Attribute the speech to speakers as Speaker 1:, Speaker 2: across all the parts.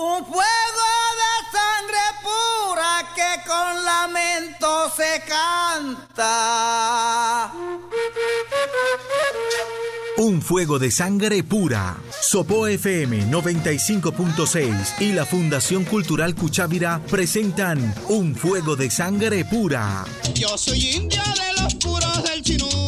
Speaker 1: Un fuego de sangre pura que con lamento se canta.
Speaker 2: Un fuego de sangre pura. Sopo FM 95.6 y la Fundación Cultural Cuchávira presentan Un fuego de sangre pura.
Speaker 3: Yo soy indio de los puros del chinú.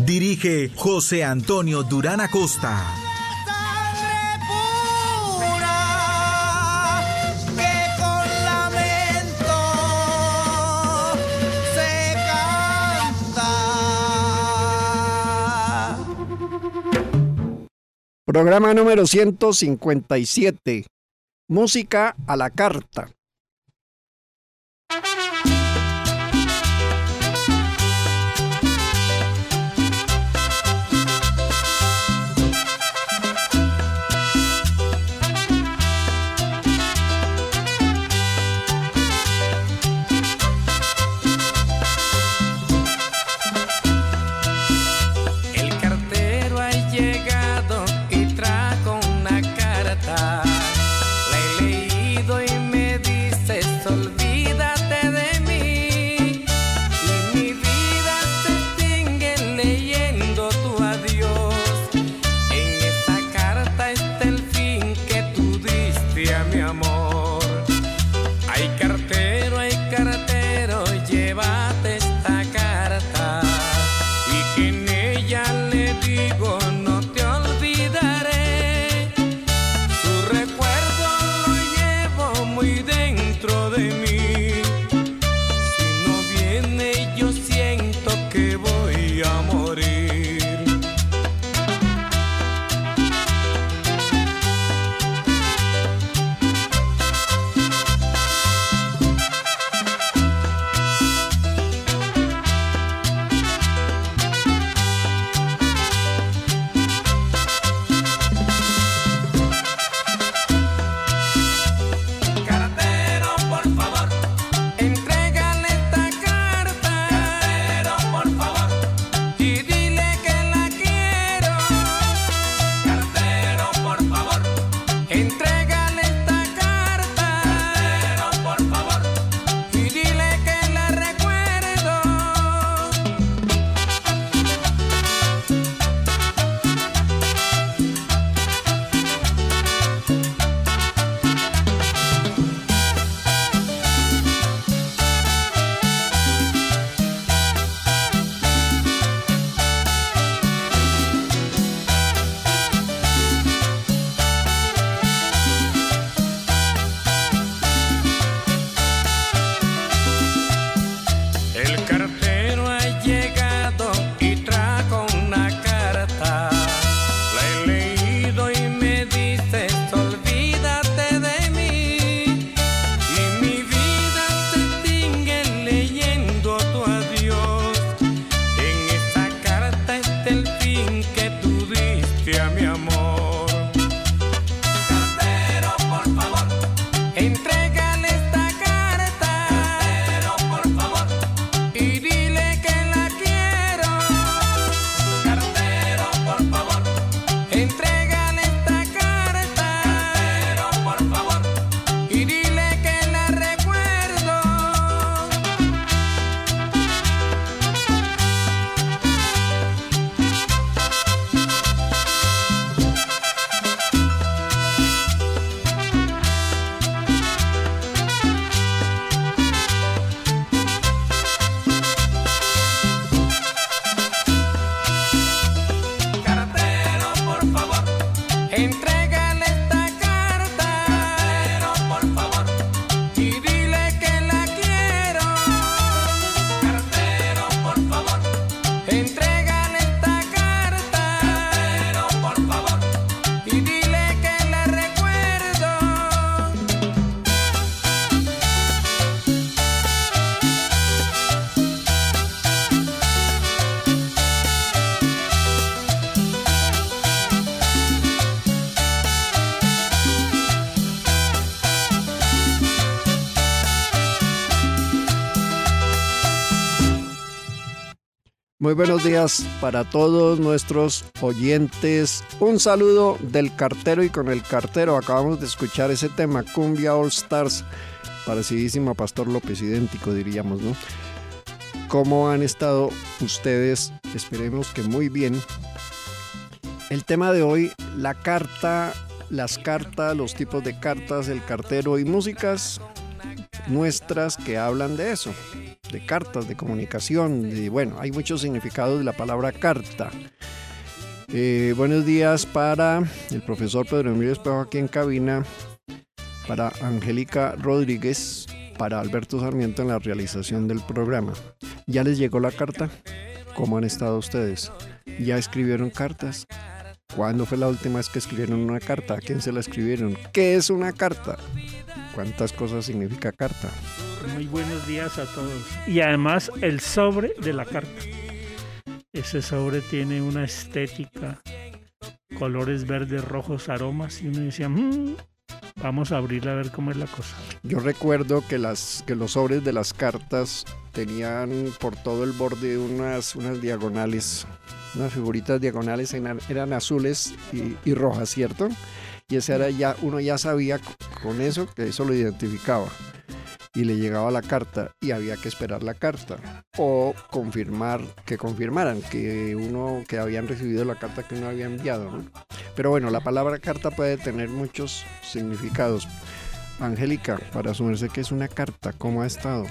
Speaker 2: Dirige José Antonio Durán Acosta.
Speaker 4: Programa número 157. Música a la carta. Muy buenos días para todos nuestros oyentes. Un saludo del cartero y con el cartero. Acabamos de escuchar ese tema, Cumbia All Stars, parecidísimo a Pastor López, idéntico diríamos, ¿no? ¿Cómo han estado ustedes? Esperemos que muy bien. El tema de hoy, la carta, las cartas, los tipos de cartas, el cartero y músicas nuestras que hablan de eso de cartas, de comunicación, de, bueno, hay muchos significados de la palabra carta. Eh, buenos días para el profesor Pedro Emilio Espejo aquí en cabina, para Angélica Rodríguez, para Alberto Sarmiento en la realización del programa. ¿Ya les llegó la carta? ¿Cómo han estado ustedes? ¿Ya escribieron cartas? ¿Cuándo fue la última vez que escribieron una carta? ¿A quién se la escribieron? ¿Qué es una carta? ¿Cuántas cosas significa carta?
Speaker 5: Muy buenos días a todos. Y además el sobre de la carta. Ese sobre tiene una estética, colores verdes, rojos, aromas. Y uno decía, "Mm, vamos a abrirla a ver cómo es la cosa.
Speaker 4: Yo recuerdo que, las, que los sobres de las cartas tenían por todo el borde unas, unas diagonales, unas figuritas diagonales, eran, azules y, y rojas, ¿cierto? Y ese era ya, uno ya sabía con eso que eso lo identificaba. Y le llegaba la carta y había que esperar la carta. O confirmar, que confirmaran que uno, que habían recibido la carta que uno había enviado, ¿no? Pero bueno, la palabra carta puede tener muchos significados. Angélica, para asumirse que es una carta, ¿cómo ha estado?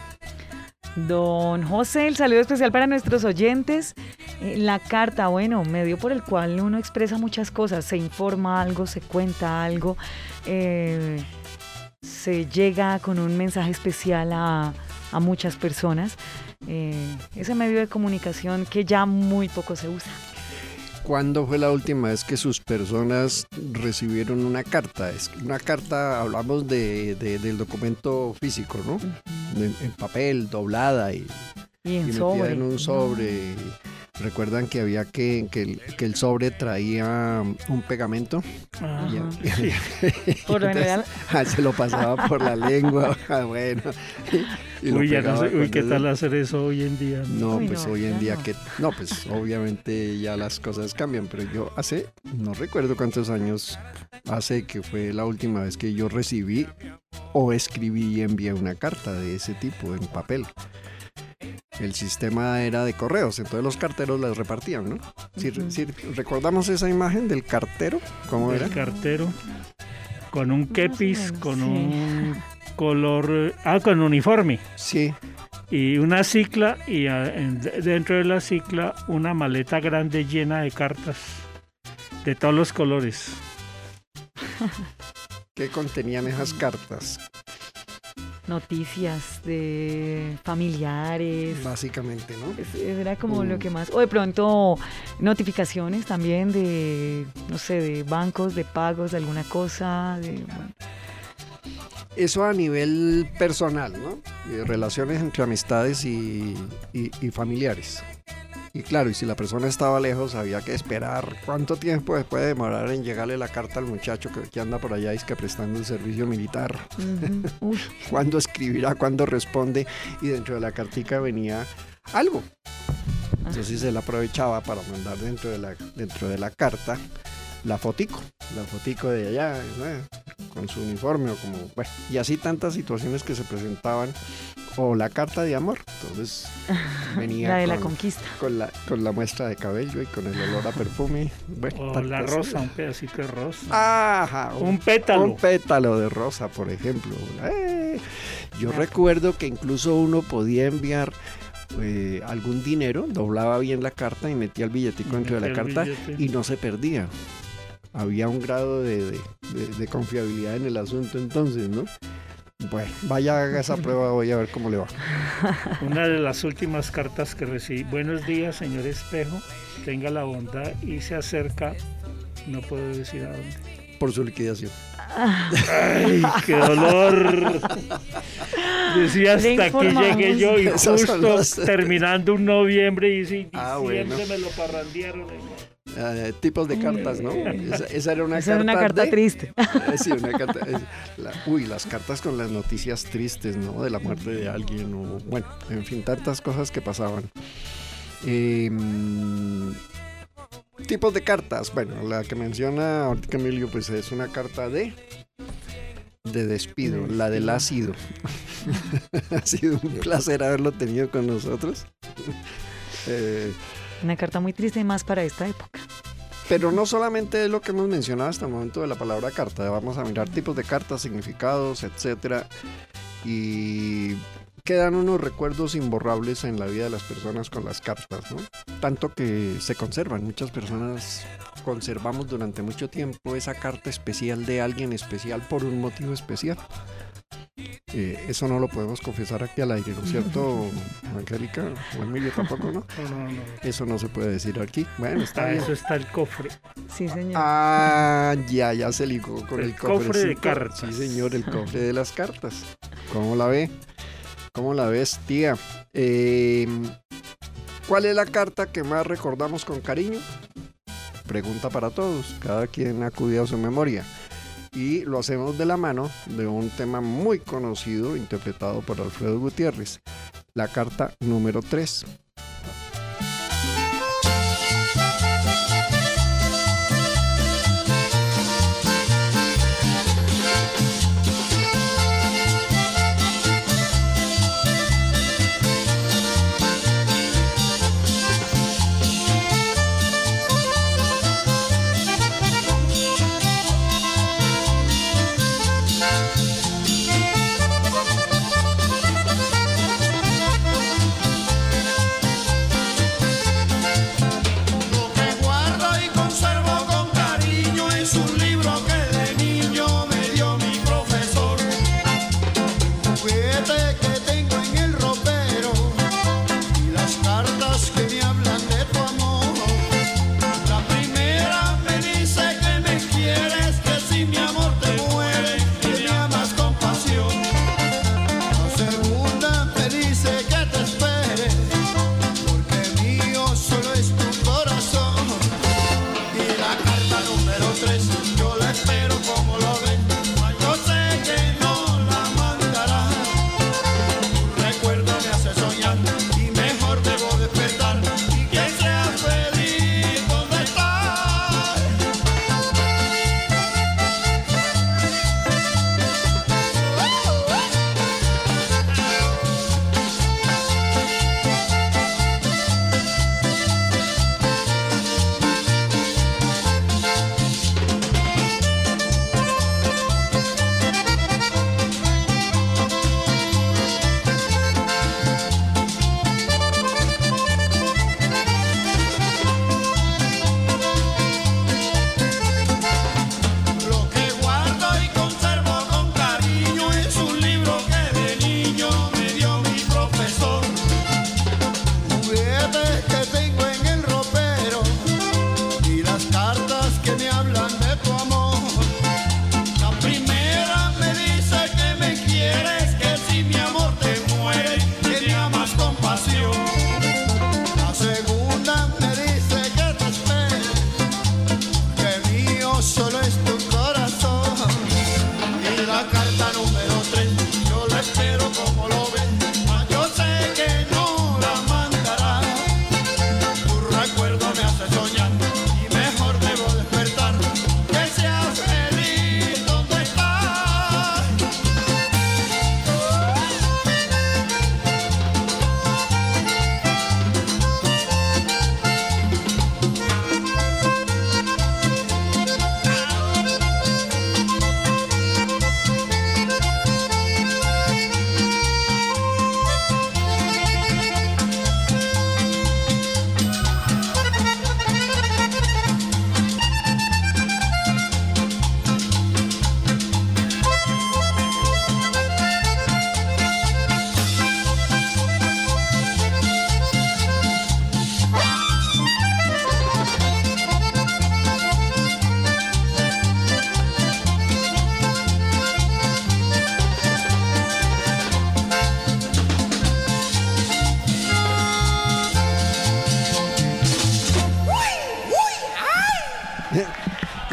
Speaker 6: Don José, el saludo especial para nuestros oyentes. Eh, la carta, bueno, medio por el cual uno expresa muchas cosas, se informa algo, se cuenta algo, eh, se llega con un mensaje especial a, a muchas personas. Eh, ese medio de comunicación que ya muy poco se usa.
Speaker 4: ¿Cuándo fue la última vez que sus personas recibieron una carta? Es una carta, hablamos de, de- del documento físico, ¿no? En, en papel, doblada y,
Speaker 6: Y sobre.
Speaker 4: en un sobre. Recuerdan que había que, que el, que el sobre traía un pegamento.
Speaker 5: Ajá,
Speaker 4: Y-
Speaker 5: sí.
Speaker 6: Por
Speaker 4: entonces, ah, se lo pasaba por la lengua. ah, bueno.
Speaker 5: Uy, ya no sé, uy, ¿qué tal hacer eso hoy en día?
Speaker 4: No,
Speaker 6: Uy,
Speaker 4: pues
Speaker 6: no,
Speaker 4: hoy en día
Speaker 6: no.
Speaker 4: que... No, pues obviamente ya las cosas cambian, pero yo hace, no recuerdo cuántos años hace que fue la última vez que yo recibí o escribí y envié una carta de ese tipo en papel. El sistema era de correos, entonces los carteros las repartían, ¿no? Si, recordamos esa imagen del cartero, ¿cómo
Speaker 5: El
Speaker 4: era?
Speaker 5: cartero con un kepis, con
Speaker 6: sí.
Speaker 5: un color, ah, con uniforme
Speaker 4: Sí,
Speaker 5: y una cicla y ah, en- dentro de la cicla una maleta grande llena de cartas de todos los colores.
Speaker 4: ¿qué contenían esas cartas?
Speaker 6: Noticias de familiares.
Speaker 4: Básicamente, ¿no?
Speaker 6: Era como
Speaker 4: Mm.
Speaker 6: lo que más. O de pronto notificaciones también de, no sé, de bancos, de pagos, de alguna cosa. De, bueno,
Speaker 4: Eso a nivel personal, ¿no? Relaciones entre amistades y, y- y familiares. Y claro, y si la persona estaba lejos, había que esperar cuánto tiempo puede demorar en llegarle la carta al muchacho que, que anda por allá y es que prestando el servicio militar.
Speaker 6: Uy,
Speaker 4: Cuándo escribirá, cuándo responde. Y dentro de la cartica venía algo. Entonces él aprovechaba para mandar dentro de la, dentro de la carta la fotico, la fotico de allá, ¿no? con su uniforme o como, bueno, y así tantas situaciones que se presentaban, o la carta de amor, entonces venía
Speaker 6: la de la
Speaker 4: con,
Speaker 6: conquista.
Speaker 4: con la, con la muestra de cabello y con el olor a perfume, bueno,
Speaker 5: O la rosa, un pedacito de rosa.
Speaker 4: Ajá,
Speaker 5: un pétalo.
Speaker 4: un pétalo de rosa, por ejemplo. ¡Eh! Yo recuerdo que incluso uno podía enviar eh, algún dinero, doblaba bien la carta y metía el billetico dentro de la carta
Speaker 5: billete.
Speaker 4: y no se perdía. Había un grado de, de- de- de confiabilidad en el asunto entonces, ¿no? Bueno, vaya haga esa prueba, voy a ver cómo le va.
Speaker 5: Una de las últimas cartas que recibí. Buenos días, señor Espejo. Tenga la bondad y se acerca. No puedo decir a dónde.
Speaker 4: Por su liquidación.
Speaker 5: ¡Ay, qué dolor! Decía hasta aquí llegué yo y justo terminando un noviembre y sí,
Speaker 4: Ah,
Speaker 5: diciembre
Speaker 4: bueno.
Speaker 5: me lo parrandearon.
Speaker 4: Eh, tipos de cartas, ¿no? Esa, esa era una
Speaker 6: Esa
Speaker 4: carta.
Speaker 6: era una carta
Speaker 4: de-
Speaker 6: triste.
Speaker 4: Eh, Sí, una carta. la- uy, las cartas con las noticias tristes, ¿no? De la muerte de alguien o, bueno, en fin, tantas cosas que pasaban.
Speaker 7: Em, tipos de cartas. Bueno, la que menciona ahorita Emilio, pues es una carta de de despido, la del ácido. ha sido un placer haberlo tenido con nosotros. Eh,
Speaker 6: Una carta muy triste y más para esta época.
Speaker 7: pero no solamente es lo que hemos mencionado hasta el momento de la palabra carta, vamos a mirar tipos de cartas, significados, etcétera. Y quedan unos recuerdos imborrables en la vida de las personas con las cartas, ¿no? Tanto que se conservan. Muchas personas conservamos durante mucho tiempo esa carta especial de alguien especial por un motivo especial. Eh, eso no lo podemos confesar aquí al aire, ¿no es cierto, Angélica? O Emilio tampoco, ¿no?
Speaker 5: No, no, no.
Speaker 7: Eso no se puede decir aquí. Bueno, está
Speaker 5: Para
Speaker 7: bien.
Speaker 5: eso está el cofre.
Speaker 6: Sí, señor.
Speaker 7: Ah, ya, ya se ligó con el,
Speaker 5: El cofre de cartas.
Speaker 7: Sí, señor, el cofre de las cartas. ¿Cómo la ve? ¿Cómo la ves, tía? Eh, ¿Cuál es la carta que más recordamos con cariño? Pregunta para todos. Cada quien ha acudido a su memoria. Y lo hacemos de la mano de un tema muy conocido interpretado por Alfredo Gutiérrez. La carta número 3.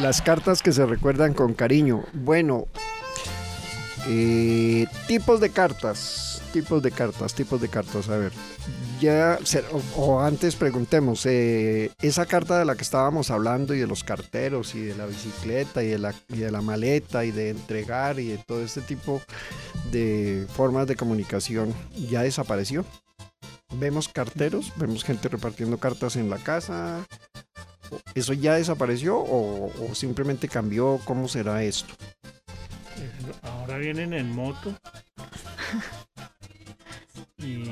Speaker 4: Las cartas que
Speaker 7: se recuerdan con cariño. Bueno, eh, tipos de cartas.
Speaker 4: Tipos de cartas, tipos de cartas. A ver, ya, o antes preguntemos, eh, esa carta de la que estábamos hablando y de los carteros y de la bicicleta y de la, y de la maleta y de entregar y de todo este tipo de formas de comunicación, ¿ya desapareció? Vemos carteros, vemos gente repartiendo cartas en la casa. ¿Eso ya desapareció o, simplemente cambió? ¿Cómo será esto?
Speaker 5: Ahora vienen en moto. Y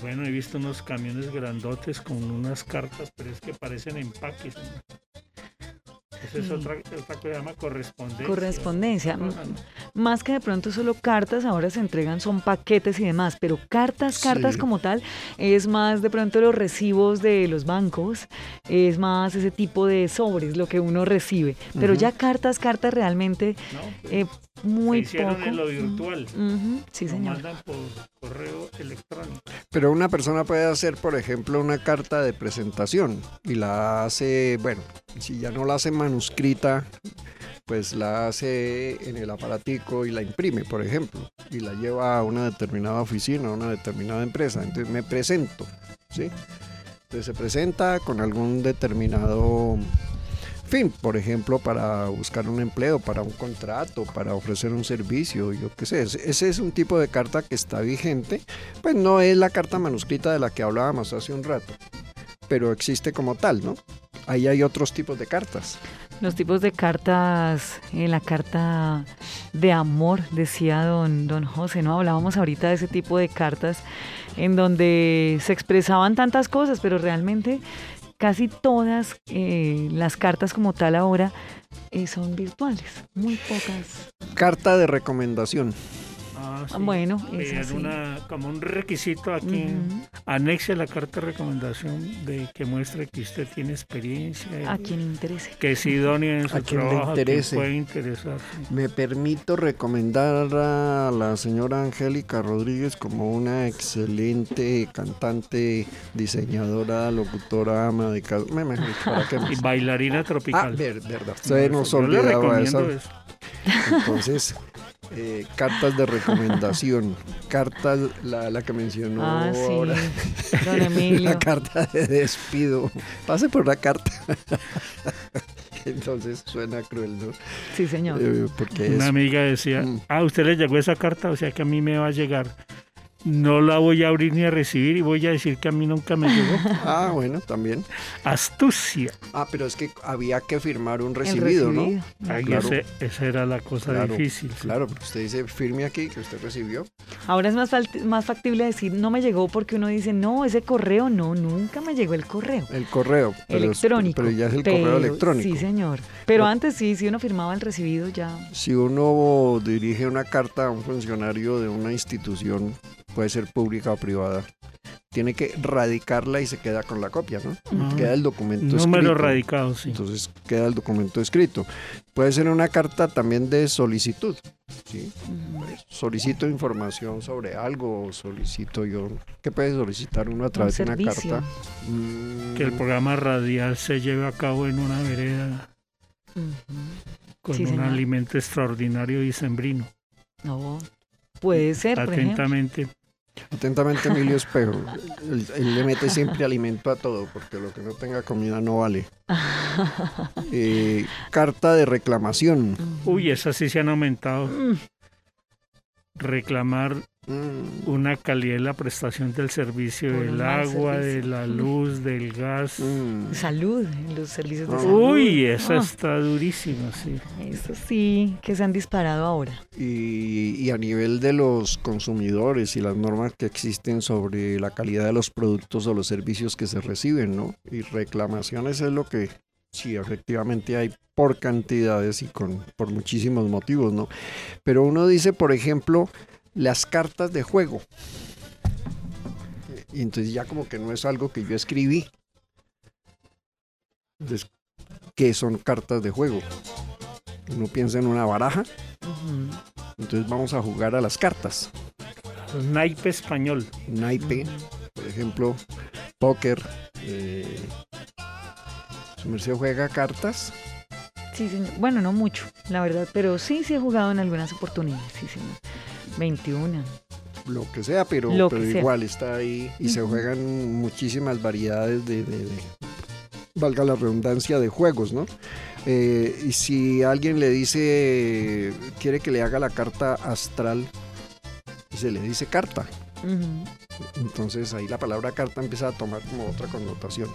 Speaker 5: bueno, he visto unos camiones grandotes con unas cartas, pero es que parecen empaques. Esa es otra, otra cosa que se llama correspondencia.
Speaker 6: Correspondencia. Más que de pronto solo cartas, ahora se entregan son paquetes y demás, pero cartas, cartas
Speaker 4: Sí.
Speaker 6: como tal, es más de pronto los recibos de los bancos, es más ese tipo de sobres lo que uno recibe. Pero ya cartas, cartas realmente
Speaker 5: ¿no?
Speaker 6: eh, muy
Speaker 5: Se hicieron
Speaker 6: poco.
Speaker 5: en lo virtual.
Speaker 6: Sí,
Speaker 5: Lo
Speaker 6: señor.
Speaker 5: mandan por correo electrónico.
Speaker 4: Pero una persona puede hacer, por ejemplo, una carta de presentación y la hace, bueno, si ya no la hace manuscrita, pues la hace en el aparatico y la imprime, por ejemplo, y la lleva a una determinada oficina, a una determinada empresa. Entonces me presento, ¿sí? Entonces se presenta con algún determinado fin, por ejemplo, para buscar un empleo, para un contrato, para ofrecer un servicio, yo qué sé. Ese- es un tipo de carta que está vigente, pues no es la carta manuscrita de la que hablábamos hace un rato, pero existe como tal, ¿no? Ahí hay otros tipos de cartas.
Speaker 6: Los tipos de cartas, eh, la carta de amor, decía don, don José, ¿no? Hablábamos ahorita de ese tipo de cartas en donde se expresaban tantas cosas, pero realmente casi todas eh, las cartas como tal ahora eh, son virtuales, muy pocas.
Speaker 4: Carta de recomendación.
Speaker 5: Ah, sí.
Speaker 6: Bueno, sí.
Speaker 5: una, como un requisito aquí.
Speaker 6: Ujú.
Speaker 5: Anexe la carta de recomendación de que muestre que usted tiene experiencia. y
Speaker 6: A quien interese.
Speaker 5: Que es idónea en su
Speaker 4: A quien le
Speaker 5: trabajo, quien puede interesar.
Speaker 4: Me permito recomendar a la señora Angélica Rodríguez como una excelente cantante, diseñadora, locutora, ama de casa. Me dicho, ¿para qué
Speaker 5: Y
Speaker 4: más?
Speaker 5: bailarina
Speaker 4: Ah,
Speaker 5: tropical.
Speaker 4: ver- verdad.
Speaker 5: No,
Speaker 4: nos olvidaba
Speaker 5: eso.
Speaker 4: Entonces, eh, cartas de recomendación, cartas, la, la que mencionó
Speaker 6: Ah,
Speaker 4: ahora,
Speaker 6: sí, don Emilio.
Speaker 4: la carta de despido. Pase por la carta. Entonces suena cruel, ¿no?
Speaker 6: Sí, señor.
Speaker 4: Eh, porque
Speaker 5: Una
Speaker 4: es
Speaker 5: amiga decía,
Speaker 4: Mm.
Speaker 5: ah, usted le llegó esa carta, o sea que a mí me va a llegar. No la voy a abrir ni a recibir y voy a decir que a mí nunca me llegó.
Speaker 4: Ah, bueno, también.
Speaker 5: Astucia.
Speaker 4: Ah, pero es que había que firmar un recibido, ¿no?
Speaker 5: Ahí
Speaker 4: claro.
Speaker 5: ese- esa era la cosa
Speaker 4: Claro,
Speaker 5: difícil.
Speaker 4: Claro, porque usted dice firme aquí que usted recibió.
Speaker 6: Ahora es más, más factible decir no me llegó porque uno dice no, ese correo no, nunca me llegó el correo.
Speaker 4: El correo. pero es-
Speaker 6: electrónico.
Speaker 4: Pero ya es el
Speaker 6: pero-
Speaker 4: correo electrónico.
Speaker 6: Sí, señor. Pero antes sí, si uno firmaba el recibido ya.
Speaker 4: Si uno dirige una carta a un funcionario de una institución, puede ser pública o privada, tiene que radicarla y se queda con la copia, ¿no?
Speaker 5: Ah,
Speaker 4: Queda el documento
Speaker 5: Número
Speaker 4: escrito.
Speaker 5: radicado, sí.
Speaker 4: Entonces queda el documento escrito. Puede ser una carta también de solicitud. ¿sí?
Speaker 6: Ujú.
Speaker 4: Solicito información sobre algo, o solicito yo. ¿Qué puede solicitar uno a través de una carta? Mm,
Speaker 5: Que el programa radial se lleve a cabo en una vereda Con
Speaker 6: Sí,
Speaker 5: un
Speaker 6: señor.
Speaker 5: alimento extraordinario y sembrino.
Speaker 6: No, puede ser, por.
Speaker 5: Atentamente.
Speaker 4: Atentamente, Emilio Espejo. Él, él le mete siempre alimento a todo, porque lo que no tenga comida no vale. Eh, carta de reclamación.
Speaker 5: Uy, esas sí se han aumentado.
Speaker 6: Mm,
Speaker 5: Reclamar
Speaker 4: Mm,
Speaker 5: una calidad de la prestación del servicio
Speaker 6: Por
Speaker 5: del agua, de la luz, del gas.
Speaker 4: mm.
Speaker 6: Salud, los servicios de
Speaker 4: Ah.
Speaker 6: salud.
Speaker 5: Uy, esa
Speaker 6: Ah,
Speaker 5: está durísima, sí.
Speaker 6: Eso sí, que se han disparado ahora.
Speaker 4: Y, y a nivel de los consumidores y las normas que existen sobre la calidad de los productos o los servicios que se reciben, ¿no? Y reclamaciones es lo que sí, efectivamente hay por cantidades y con, por muchísimos motivos, ¿no? Pero uno dice, por ejemplo, las cartas de juego. Y entonces ya como que no es algo que yo escribí. Entonces, ¿qué son cartas de juego? Uno piensa en una baraja, entonces vamos a jugar a las cartas.
Speaker 5: Naipe español.
Speaker 4: Naipe, por ejemplo, póker. eh, ¿Su merced juega cartas?
Speaker 6: Sí, señor. Bueno, no mucho, la verdad, pero sí, sí he jugado en algunas oportunidades, sí, señor. 21.
Speaker 4: lo que sea, pero,
Speaker 6: Lo que
Speaker 4: pero
Speaker 6: sea.
Speaker 4: igual está ahí y se juegan muchísimas variedades de, de- de- valga la redundancia, de juegos, ¿no? Eh, y si alguien le dice, quiere que le haga la carta astral, se le dice carta. Entonces ahí la palabra carta empieza a tomar como otra connotación.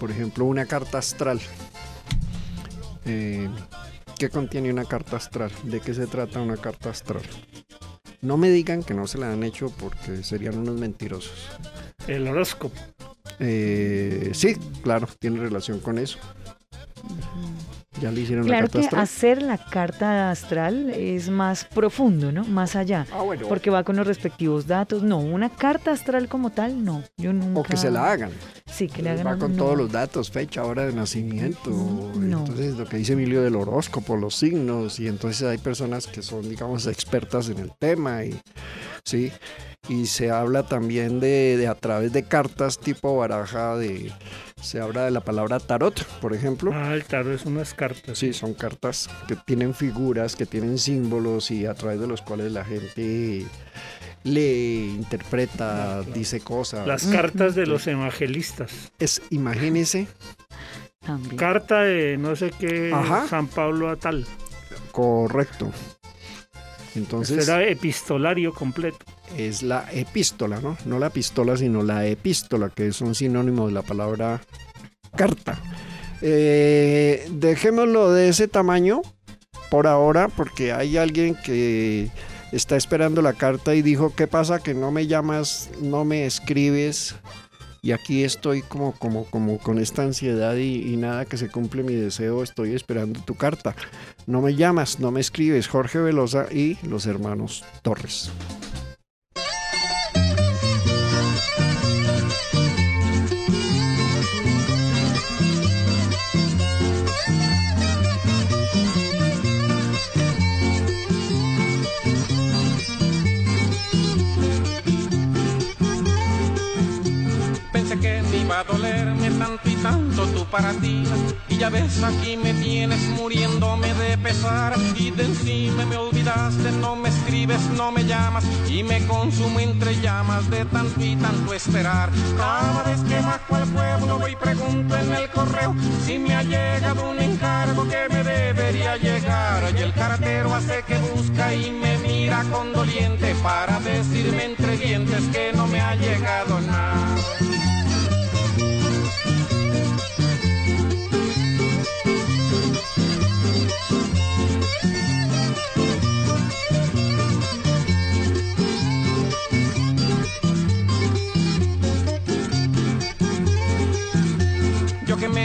Speaker 4: Por ejemplo, una carta astral. Eh, ¿Qué contiene una carta astral? ¿De qué se trata una carta astral? No me digan que no se la han hecho porque serían unos mentirosos.
Speaker 5: El horóscopo.
Speaker 4: Eh, sí, claro, tiene relación con eso. Ya le hicieron la
Speaker 6: Claro
Speaker 4: carta
Speaker 6: que
Speaker 4: astral.
Speaker 6: hacer la carta astral es más profundo, ¿no? Más allá.
Speaker 4: Ah, bueno.
Speaker 6: Porque va con los respectivos datos. No, una carta astral como tal, no. Yo nunca.
Speaker 4: O que se la hagan.
Speaker 6: Sí, que le hagan
Speaker 4: Va con todos los datos, fecha, hora de nacimiento.
Speaker 6: No.
Speaker 4: Entonces, lo que dice Emilio del horóscopo, los signos. Y entonces hay personas que son, digamos, expertas en el tema. Y, sí. Y se habla también de, de a través de cartas tipo baraja de. Se habla de la palabra tarot, por ejemplo.
Speaker 5: Ah, el tarot es unas cartas.
Speaker 4: Sí, son cartas que tienen figuras, que tienen símbolos y a través de los cuales la gente lee, interpreta, dice cosas.
Speaker 5: Las cartas de los evangelistas.
Speaker 4: Es, imagínese,
Speaker 6: También.
Speaker 5: Carta de no sé qué,
Speaker 4: Ajá.
Speaker 5: San Pablo a tal.
Speaker 4: correcto. Entonces
Speaker 5: Será epistolario completo.
Speaker 4: es la epístola, ¿no? No la pistola, sino la epístola, que es un sinónimo de la palabra carta. Eh, dejémoslo de ese tamaño por ahora, porque hay alguien que está esperando la carta y dijo, ¿qué pasa que no me llamas, no me escribes? Y aquí estoy como, como, como con esta ansiedad y, y nada que se cumple mi deseo, estoy esperando tu carta. No me llamas, no me escribes, Jorge Velosa y los hermanos Torres.
Speaker 8: Y ya ves aquí me tienes muriéndome de pesar. Y de encima me olvidaste, no me escribes, no me llamas. Y me consumo entre llamas de tanto y tanto esperar. Cada vez que bajo al pueblo voy pregunto en el correo Si me ha llegado un encargo que me debería llegar. Y el cartero hace que busca y me mira condoliente Para decirme entre dientes que no me ha llegado nada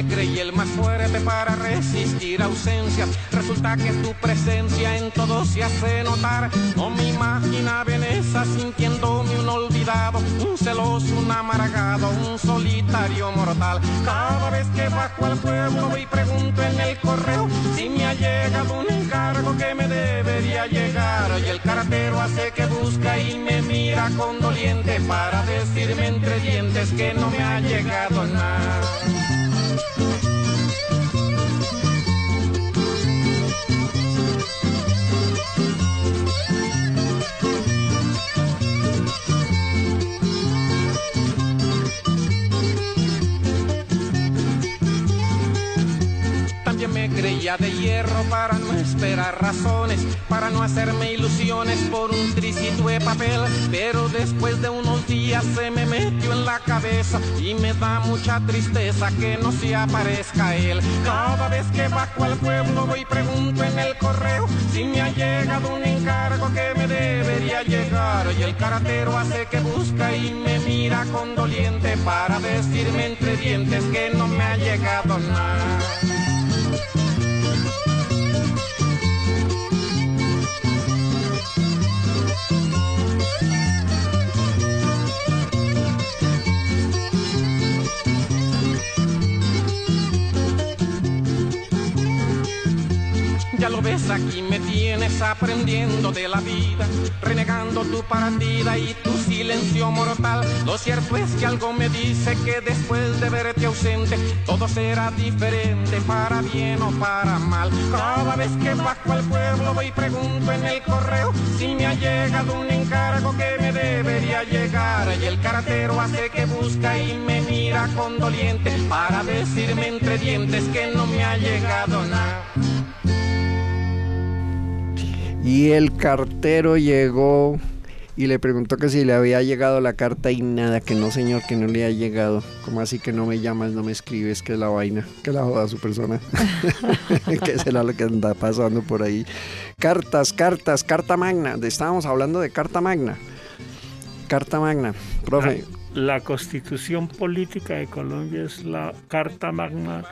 Speaker 8: creí el más fuerte para resistir ausencias, resulta que tu presencia en todo se hace notar. No me imaginaba en esa sintiéndome un olvidado, un celoso, un amargado, un solitario mortal. Cada vez que bajo al pueblo y pregunto en el correo si me ha llegado un encargo que me debería llegar. Y el cartero hace que busca y me mira condoliente para decirme entre dientes que no me ha llegado nada. Creía de hierro para no esperar razones, para no hacerme ilusiones por un tricito de papel. Pero después de unos días se me metió en la cabeza y me da mucha tristeza que no se aparezca él. Cada vez que bajo al pueblo voy pregunto en el correo si me ha llegado un encargo que me debería llegar. Y el cartero hace que busca y me mira condoliente para decirme entre dientes que no me ha llegado nada. Ya lo ves aquí me tienes aprendiendo de la vida, renegando tu partida y tu silencio mortal. Lo cierto es que algo me dice que después de verte ausente, todo será diferente para bien o para mal. Cada vez que bajo al pueblo voy y pregunto en el correo si me ha llegado un encargo que a llegar y el cartero hace que busca y me mira con doliente para decirme entre dientes que no me ha llegado nada.
Speaker 4: Y el cartero llegó y le preguntó que si le había llegado la carta y nada, que no señor, que no le ha llegado. ¿Cómo así que no me llamas, no me escribes? Que es la vaina, que la joda su persona. que será lo que anda pasando por ahí. Cartas, cartas, carta magna. Estábamos hablando de carta magna. Carta magna, profe.
Speaker 5: La, la constitución política de Colombia es la carta magna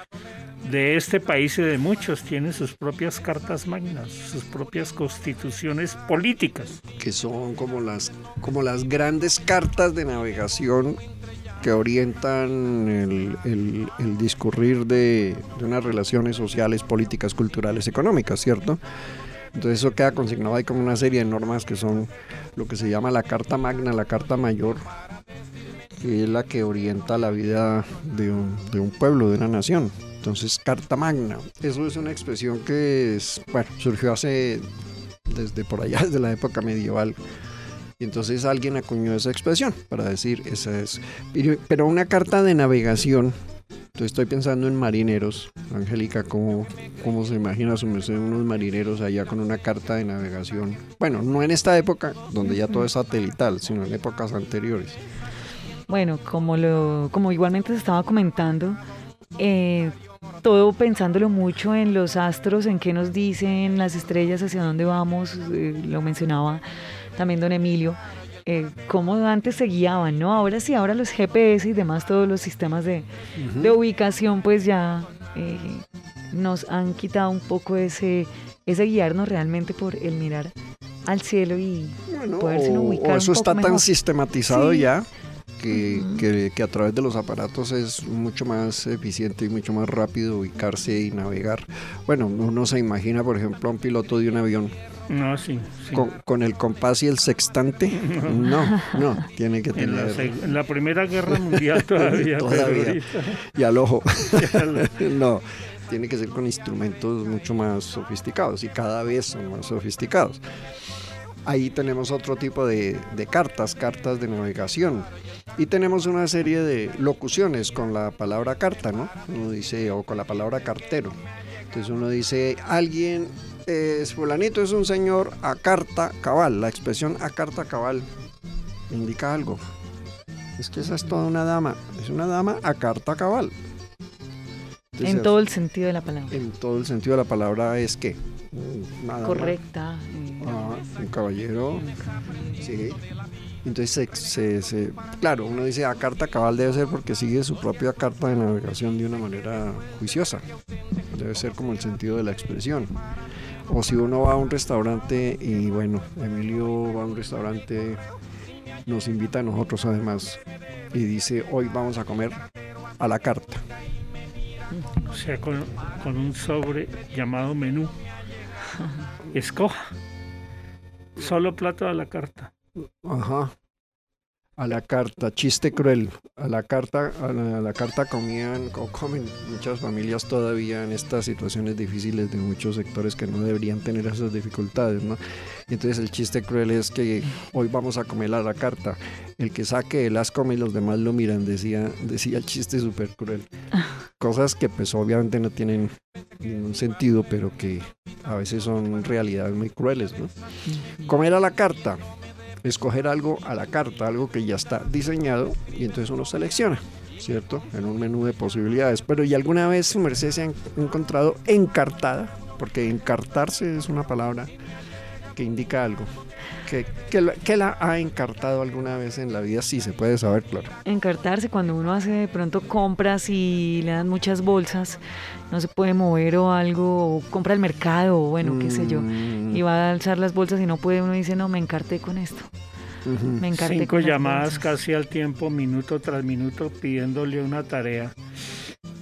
Speaker 5: de este país y de muchos tienen sus propias cartas magnas, sus propias constituciones políticas.
Speaker 4: Que son como las, como las grandes cartas de navegación que orientan el, el, el discurrir de, de, unas relaciones sociales, políticas, culturales, económicas, ¿cierto? Entonces eso queda consignado ahí como una serie de normas que son lo que se llama la Carta Magna, la Carta Mayor, que es la que orienta la vida de un, de un pueblo, de una nación. Entonces, Carta Magna, eso es una expresión que bueno, surgió hace, desde por allá, desde la época medieval. Y entonces alguien acuñó esa expresión para decir, esa es. Pero, pero una carta de navegación, entonces estoy pensando en marineros. Angélica, ¿cómo, ¿cómo se imagina su merced unos marineros allá con una carta de navegación? Bueno, no en esta época, donde ya todo es satelital, sino en épocas anteriores.
Speaker 6: Bueno, como, lo, como igualmente se estaba comentando, eh, todo pensándolo mucho en los astros, en qué nos dicen las estrellas, hacia dónde vamos, eh, lo mencionaba también don Emilio, eh, cómo antes se guiaban, ¿no? Ahora sí, ahora los GPS y demás, todos los sistemas de, uh -huh. de ubicación, pues ya eh, nos han quitado un poco ese, ese guiarnos realmente por el mirar al cielo y
Speaker 4: bueno,
Speaker 6: poderse ubicar.
Speaker 4: O eso
Speaker 6: un poco
Speaker 4: está tan sistematizado
Speaker 6: Sí.
Speaker 4: ya que, que, que, a través de los aparatos es mucho más eficiente y mucho más rápido ubicarse y navegar. Bueno, uno se imagina, por ejemplo, a un piloto de un avión
Speaker 5: No, sí. sí.
Speaker 4: con, con, el compás y el sextante. No, no, tiene que
Speaker 5: En la,
Speaker 4: tener.
Speaker 5: en la Primera Guerra Mundial todavía.
Speaker 4: Todavía. Y al ojo. no, tiene que ser con instrumentos mucho más sofisticados y cada vez son más sofisticados. Ahí tenemos otro tipo de, de cartas, cartas de navegación. Y tenemos una serie de locuciones con la palabra carta, ¿no? Uno dice, o con la palabra cartero. Entonces uno dice, alguien, es fulanito es un señor a carta cabal. La expresión a carta cabal indica algo. Es que esa es toda una dama. Es una dama a carta cabal. Entonces,
Speaker 6: En todo el sentido de la palabra.
Speaker 4: en todo el sentido de la palabra es que dama,
Speaker 6: Correcta.
Speaker 4: Ah, un caballero, sí. Entonces, se, se- claro, uno dice a carta cabal debe ser porque sigue su propia carta de navegación de una manera juiciosa. Debe ser como el sentido de la expresión. O si uno va a un restaurante y bueno, Emilio va a un restaurante, nos invita a nosotros además y dice hoy vamos a comer a la carta.
Speaker 5: o sea, con, con un sobre llamado menú. Escoja. Solo plato a la carta.
Speaker 4: Ajá. A la carta, chiste cruel. A la carta, a la, a la carta comían o comen muchas familias todavía en estas situaciones difíciles de muchos sectores que no deberían tener esas dificultades, ¿no? Entonces el chiste cruel es que hoy vamos a comer a la carta. El que saque el as come y los demás lo miran, decía, decía el chiste súper cruel. Cosas que pues obviamente no tienen ningún sentido, pero que a veces son realidades muy crueles, ¿no? Comer a la carta escoger algo a la carta, algo que ya está diseñado y entonces uno selecciona, ¿cierto? En un menú de posibilidades. Pero ¿y alguna vez su merced se ha encontrado encartada? Porque encartarse es una palabra que indica algo. ¿Que, que, la, que la ha encartado alguna vez en la vida? Sí, se puede saber, claro.
Speaker 6: encartarse cuando uno hace de pronto compras y le dan muchas bolsas, no se puede mover o algo, o compra al mercado, o bueno, qué sé yo,
Speaker 4: Mm,
Speaker 6: y va a alzar las bolsas y no puede, uno dice, no, me encarté con esto, me encarté
Speaker 5: Cinco
Speaker 6: con
Speaker 5: llamadas
Speaker 6: bolsas".
Speaker 5: casi al tiempo, minuto tras minuto, pidiéndole una tarea.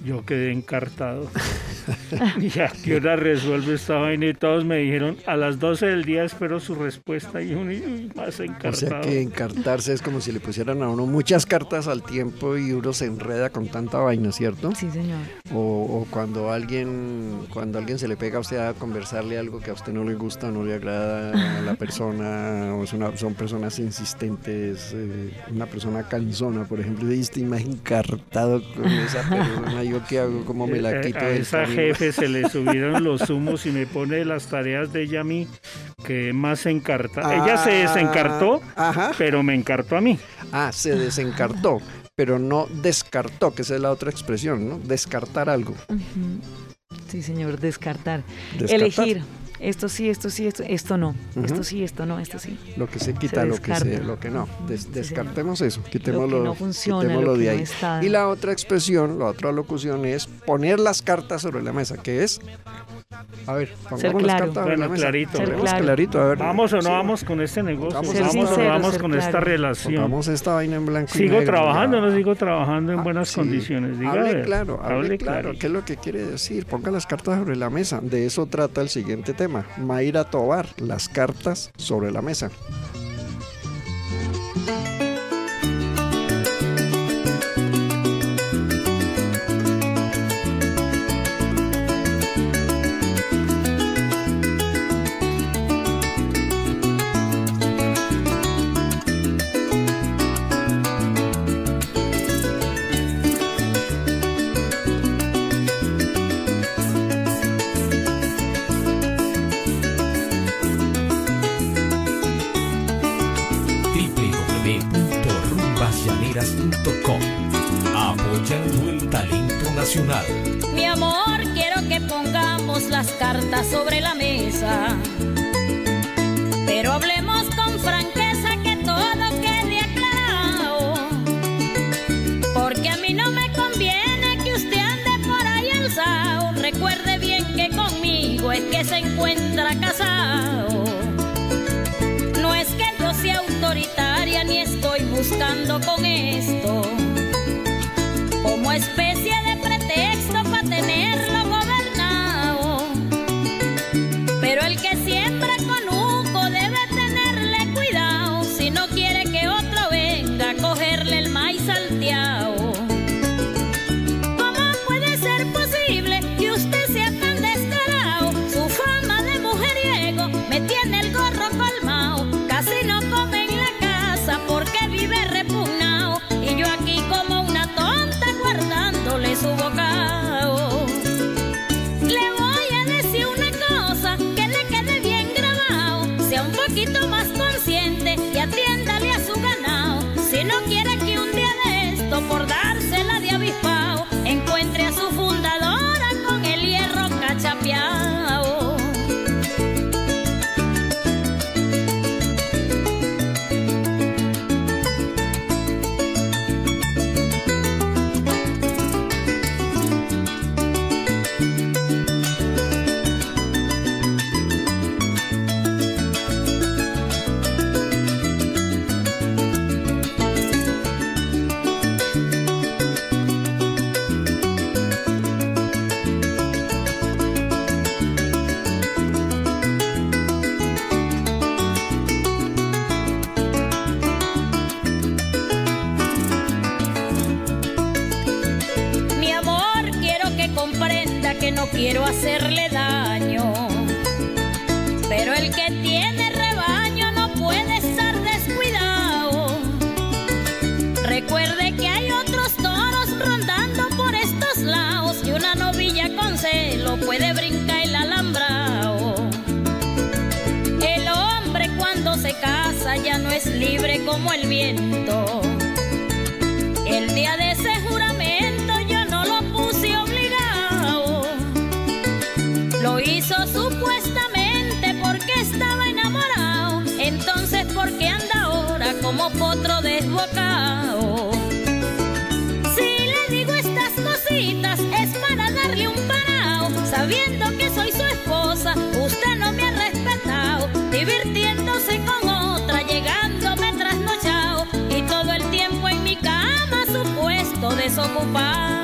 Speaker 5: Yo quedé encartado. y a qué hora resuelve esta vaina y todos me dijeron a las 12 del día espero su respuesta y uno y más
Speaker 4: O
Speaker 5: encartado.
Speaker 4: sea que encartarse es como si le pusieran a uno muchas cartas al tiempo y uno se enreda con tanta vaina, ¿cierto?
Speaker 6: Sí, señor.
Speaker 4: O, o cuando alguien cuando alguien se le pega a usted a conversarle algo que a usted no le gusta o no le agrada a la persona, o es una, son personas insistentes, eh, una persona cansona, por ejemplo, y estoy más encartado con esa persona, ¿yo qué hago? ¿Cómo me
Speaker 5: Eh,
Speaker 4: la
Speaker 5: a
Speaker 4: quito? del
Speaker 5: esa
Speaker 4: camino?
Speaker 5: jefe se le subieron los humos y me pone las tareas de ella a mí que más se encarta. ella se
Speaker 4: Ah,
Speaker 5: desencartó,
Speaker 4: Ajá.
Speaker 5: pero me encartó a mí.
Speaker 4: Ah, se desencartó, pero no descartó, que esa es la otra expresión, ¿no? Descartar algo.
Speaker 6: Sí, señor, descartar.
Speaker 4: Descartar.
Speaker 6: Elegir. Esto sí, esto sí, esto, esto no. Esto sí, esto no, esto sí.
Speaker 4: Lo que se quita, lo que se, lo que no. Des- descartemos eso,
Speaker 6: Lo que
Speaker 4: quitémoslo,
Speaker 6: no funciona,
Speaker 4: quitémoslo
Speaker 6: lo que
Speaker 4: de
Speaker 6: no
Speaker 4: ahí.
Speaker 6: está.
Speaker 4: Y la otra expresión, la otra locución es poner las cartas sobre la mesa, que es a ver, pongamos las
Speaker 6: claro.
Speaker 4: cartas sobre
Speaker 5: Bueno,
Speaker 4: la mesa.
Speaker 5: clarito. Ser
Speaker 6: claro.
Speaker 4: clarito, a ver.
Speaker 5: ¿Vamos o no
Speaker 4: Sí,
Speaker 5: vamos con este negocio?
Speaker 4: Vamos,
Speaker 6: Ser
Speaker 5: ¿Vamos o no vamos
Speaker 6: ser
Speaker 5: con
Speaker 6: claro.
Speaker 5: esta relación?
Speaker 4: Pongamos esta vaina en blanco y
Speaker 5: ¿Sigo
Speaker 4: negro,
Speaker 5: trabajando o
Speaker 4: ya.
Speaker 5: no sigo trabajando en
Speaker 4: Ah,
Speaker 5: buenas
Speaker 4: sí.
Speaker 5: condiciones? Diga,
Speaker 4: hable
Speaker 5: ver,
Speaker 4: claro, hable,
Speaker 5: hable
Speaker 4: claro.
Speaker 5: clarito.
Speaker 4: ¿Qué es lo que quiere decir? Ponga las cartas sobre la mesa. De eso trata el siguiente tema. Mayra Tobar, las cartas sobre la mesa.
Speaker 9: www.rumbaslaneras.com Apoyando el talento nacional.
Speaker 10: Mi amor, quiero que pongamos las cartas sobre la mesa. Pero hablemos con franqueza que todo quede aclarado. Porque a mí no me conviene que usted ande por ahí alzado. Recuerde bien que conmigo es que se encuentra casado. No es que yo sea autoritaria ni estoy buscando con esto como especie quiero hacerle daño. Pero el que tiene rebaño no puede estar descuidado. Recuerde que hay otros toros rondando por estos lados y una novilla con celo puede brincar el alambrado. El hombre cuando se casa ya no es libre como el viento. Como potro desbocado? Si le digo estas cositas es para darle un parao. Sabiendo que soy su esposa, usted no me ha respetado. Divirtiéndose con otra, llegándome trasnochado. Y todo el tiempo en mi cama su puesto desocupado.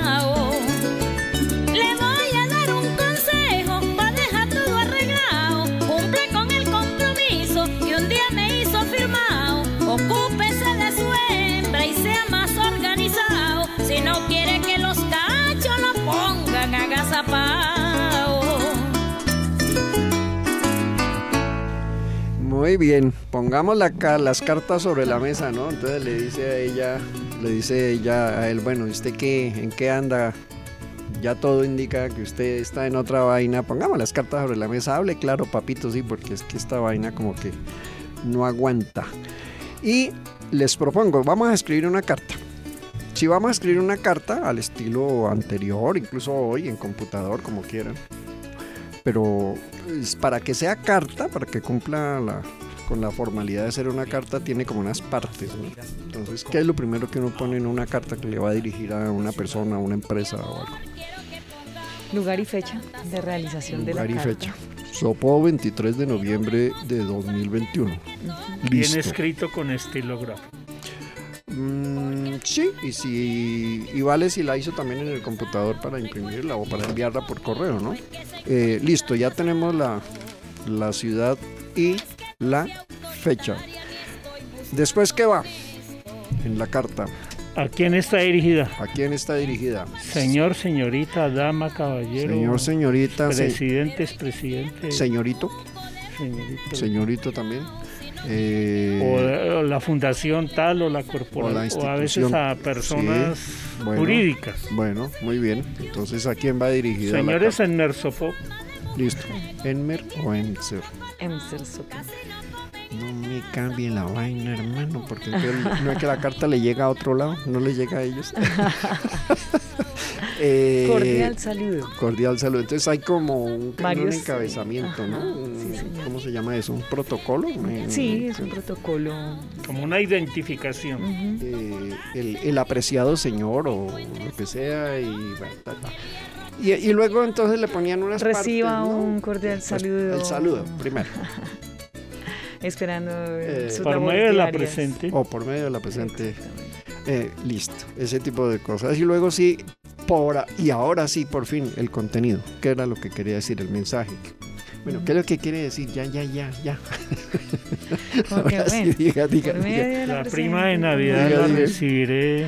Speaker 4: Muy bien, pongamos las cartas sobre la mesa, ¿no? Entonces le dice a ella, le dice ella a él, bueno, ¿y ¿usted qué? ¿En qué anda? Ya todo indica que usted está en otra vaina. Pongamos las cartas sobre la mesa. Hable claro, papito, sí, porque es que esta vaina como que no aguanta. Y les propongo, vamos a escribir una carta. Si vamos a escribir una carta al estilo anterior, incluso hoy en computador, como quieran. Pero pues, para que sea carta, para que cumpla la- con la formalidad de ser una carta, tiene como unas partes. ¿no? Entonces, ¿qué es lo primero que uno pone en una carta que le va a dirigir a una persona, a una empresa o algo?
Speaker 6: Lugar y fecha de realización de
Speaker 4: Lugar
Speaker 6: la
Speaker 4: y
Speaker 6: carta.
Speaker 4: fecha. Sopo 23 de noviembre de 2021.
Speaker 5: Bien
Speaker 4: Listo.
Speaker 5: escrito con estilógrafo.
Speaker 4: Mm, sí, y si y vale si la hizo también en el computador para imprimirla o para enviarla por correo, ¿no? Eh, listo, ya tenemos la, la ciudad y la fecha. Después, ¿qué va? En la carta.
Speaker 5: ¿A quién está dirigida?
Speaker 4: ¿A quién está dirigida?
Speaker 5: Señor, señorita, dama, caballero.
Speaker 4: Señor, señorita, se-
Speaker 5: Presidente, expresidente.
Speaker 4: señorito,
Speaker 5: señorito.
Speaker 4: señorito también. Eh,
Speaker 5: O, la fundación tal o la corporación.
Speaker 4: o la
Speaker 5: O, a veces a personas
Speaker 4: Sí, bueno.
Speaker 5: jurídicas.
Speaker 4: Bueno, muy bien. Entonces, ¿a quién va dirigida? la
Speaker 5: Señores
Speaker 4: carta?
Speaker 5: en Mersofop.
Speaker 4: Listo. ¿Enmer o Enser?
Speaker 6: Emser Soto.
Speaker 4: No me cambie la vaina, hermano, porque no es que la carta le llega a otro lado, no le llega a ellos. Eh,
Speaker 6: Cordial saludo.
Speaker 4: Cordial saludo. Entonces hay como un, un
Speaker 6: Varios,
Speaker 4: encabezamiento, ¿no?
Speaker 6: ajá,
Speaker 4: Un-
Speaker 6: sí, señor.
Speaker 4: ¿Cómo se llama eso? ¿Un protocolo?
Speaker 6: Sí, es un protocolo.
Speaker 5: Como una identificación.
Speaker 4: Eh, el, el apreciado señor o lo que sea y bueno, ta, ta. Y, y luego entonces le ponían unas
Speaker 6: Reciba
Speaker 4: partes, ¿no?
Speaker 6: un cordial
Speaker 4: Pues,
Speaker 6: saludo.
Speaker 4: El saludo, primero.
Speaker 6: Esperando eh, sus
Speaker 5: Por medio de la
Speaker 6: diarias.
Speaker 5: presente.
Speaker 4: O por medio de la presente. Eh, listo, ese tipo de cosas. Y luego sí, por, y ahora sí, por fin, el contenido. ¿Qué era lo que quería decir, el mensaje? Bueno, ¿qué es lo que quiere decir? Ya, ya, ya, ya.
Speaker 6: Que,
Speaker 4: Ahora sí, diga,
Speaker 5: La prima de Navidad
Speaker 4: Diga,
Speaker 5: la
Speaker 4: diga.
Speaker 5: recibiré.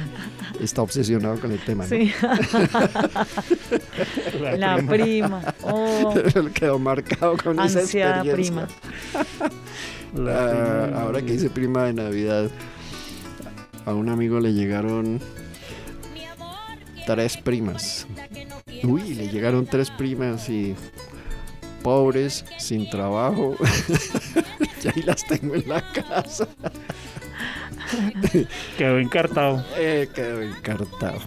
Speaker 4: Está obsesionado con el tema, ¿no?
Speaker 6: Sí,
Speaker 5: La
Speaker 6: la
Speaker 5: prima.
Speaker 6: prima. Oh,
Speaker 4: Quedó marcado con esa
Speaker 6: ansiada
Speaker 4: experiencia.
Speaker 6: prima.
Speaker 5: La
Speaker 4: Ah, ahora que dice prima de Navidad, a un amigo le llegaron tres primas. Uy, le llegaron tres primas y pobres, sin trabajo. y ahí las tengo en la casa.
Speaker 5: Quedó encartado.
Speaker 4: Eh, quedó encartado.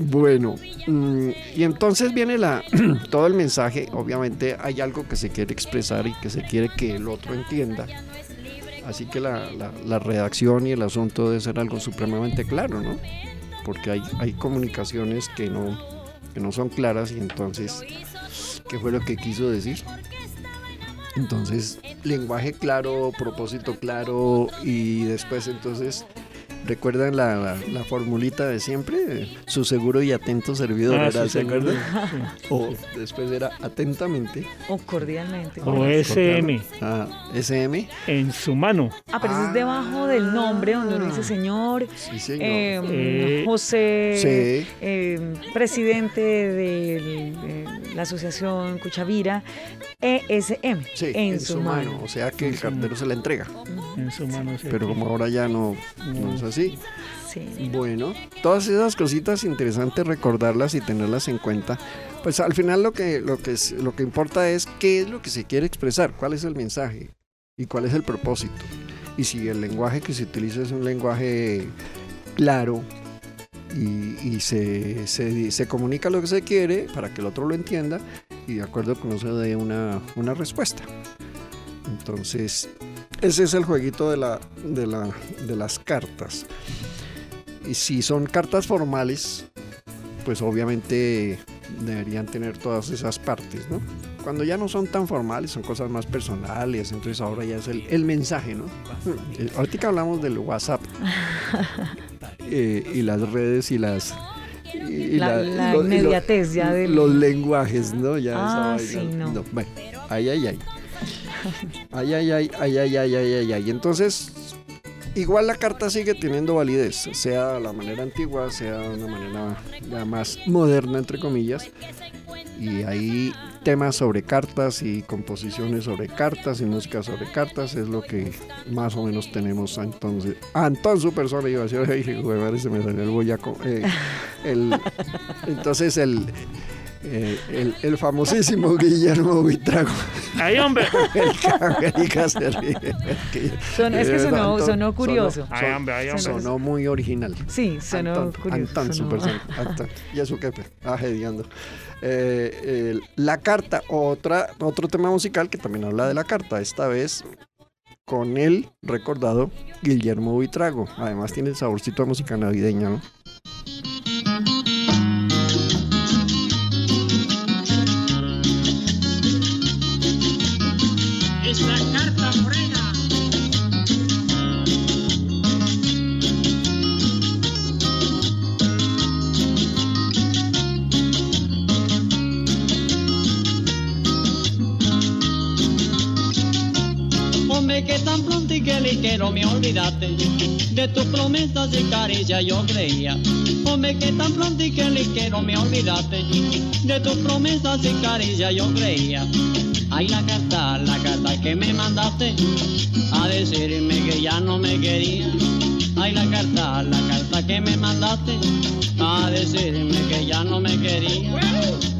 Speaker 4: Bueno, mm, y entonces viene la todo el mensaje. Obviamente hay algo que se quiere expresar y que se quiere que el otro entienda. Así que la, la- la redacción y el asunto debe ser algo supremamente claro, ¿no? Porque hay, hay comunicaciones que no, que no son claras y entonces, ¿qué fue lo que quiso decir? Entonces, lenguaje claro, propósito claro y después entonces, ¿recuerdan la, la, la formulita de siempre? Su seguro y atento servidor,
Speaker 5: Ah,
Speaker 4: ¿era?
Speaker 5: sí,
Speaker 4: ¿se acuerdan? O después era atentamente.
Speaker 6: O cordialmente.
Speaker 5: O SM
Speaker 4: Ah, SM.
Speaker 5: en su mano.
Speaker 6: Ah, pero eso es debajo del nombre donde uno dice señor,
Speaker 4: Sí, señor.
Speaker 6: eh,
Speaker 5: Eh,
Speaker 6: José,
Speaker 4: Sí.
Speaker 6: eh, presidente de la asociación Cuchavira, ESM,
Speaker 4: Sí,
Speaker 6: en, su mano.
Speaker 4: O sea que el cartero se la entrega.
Speaker 5: En su mano.
Speaker 4: Pero como ahora ya no, así.
Speaker 6: Sí.
Speaker 4: Bueno, todas esas cositas interesantes recordarlas y tenerlas en cuenta. Pues al final lo que, lo que, es- lo que importa es qué es lo que se quiere expresar, cuál es el mensaje y cuál es el propósito. Y si el lenguaje que se utiliza es un lenguaje claro y, y se, se, se comunica lo que se quiere para que el otro lo entienda y de acuerdo con eso dé una, una respuesta. Entonces, ese es el jueguito de, la, de, la, de las cartas. Y si son cartas formales, pues obviamente deberían tener todas esas partes, ¿no? Cuando ya no son tan formales, son cosas más personales, entonces ahora ya es el, el mensaje, ¿no? Eh, Ahorita hablamos del WhatsApp eh, y las redes y las... y
Speaker 6: La- la
Speaker 4: lo-
Speaker 6: inmediatez ya del-
Speaker 4: Los lenguajes, ¿no? Ya
Speaker 6: Ah,
Speaker 4: esa vaina,
Speaker 6: sí, no.
Speaker 4: Bueno, ay, ay, ay. Ay, ay, ay, ay, ay, ay, ay, ay, ay. Entonces, igual la carta sigue teniendo validez, sea la manera antigua, sea una manera ya más moderna, entre comillas. Y ahí temas sobre cartas y composiciones sobre cartas y música sobre cartas es lo que más o menos tenemos entonces. Antón su persona iba a decir, ay, se me salió el boyaco. Eh, entonces el, eh, el, el famosísimo Guillermo Buitrago.
Speaker 5: Ahí, hombre.
Speaker 4: El que se ríe. Que-
Speaker 6: Son- es que
Speaker 4: verdad,
Speaker 6: sonó- sonó curioso.
Speaker 4: sonó-
Speaker 5: Ay, hombre, ay, hombre.
Speaker 4: sonó muy original.
Speaker 6: Sí, sonó curioso.
Speaker 4: Antón,
Speaker 6: sonó-
Speaker 4: su persona, Antón. Y eso qué, ajediando. Eh, la carta, otra, otro tema musical que también habla de la carta, esta vez con el recordado Guillermo Buitrago. Además tiene el saborcito de música navideña, ¿no?
Speaker 11: Es la
Speaker 12: Que tan pronto y que ligero me olvidaste de tus promesas y caricias yo creía. Hombre, que tan pronto y que ligero me olvidaste de tus promesas y caricias yo creía. Ay, la carta, la carta que me mandaste a decirme que ya no me quería. Ay, la carta, la carta que me mandaste a decirme que ya no me quería.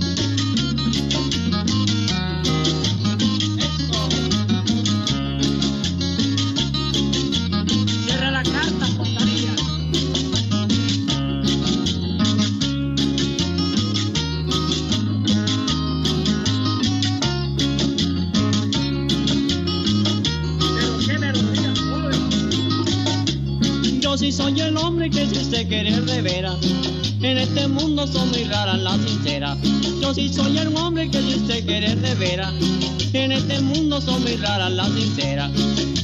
Speaker 12: Hombre que si usted quiere de veras. En este mundo son muy raras las sinceras. Yo sí soy el hombre que usted quiere de veras. En este mundo son muy raras las sinceras.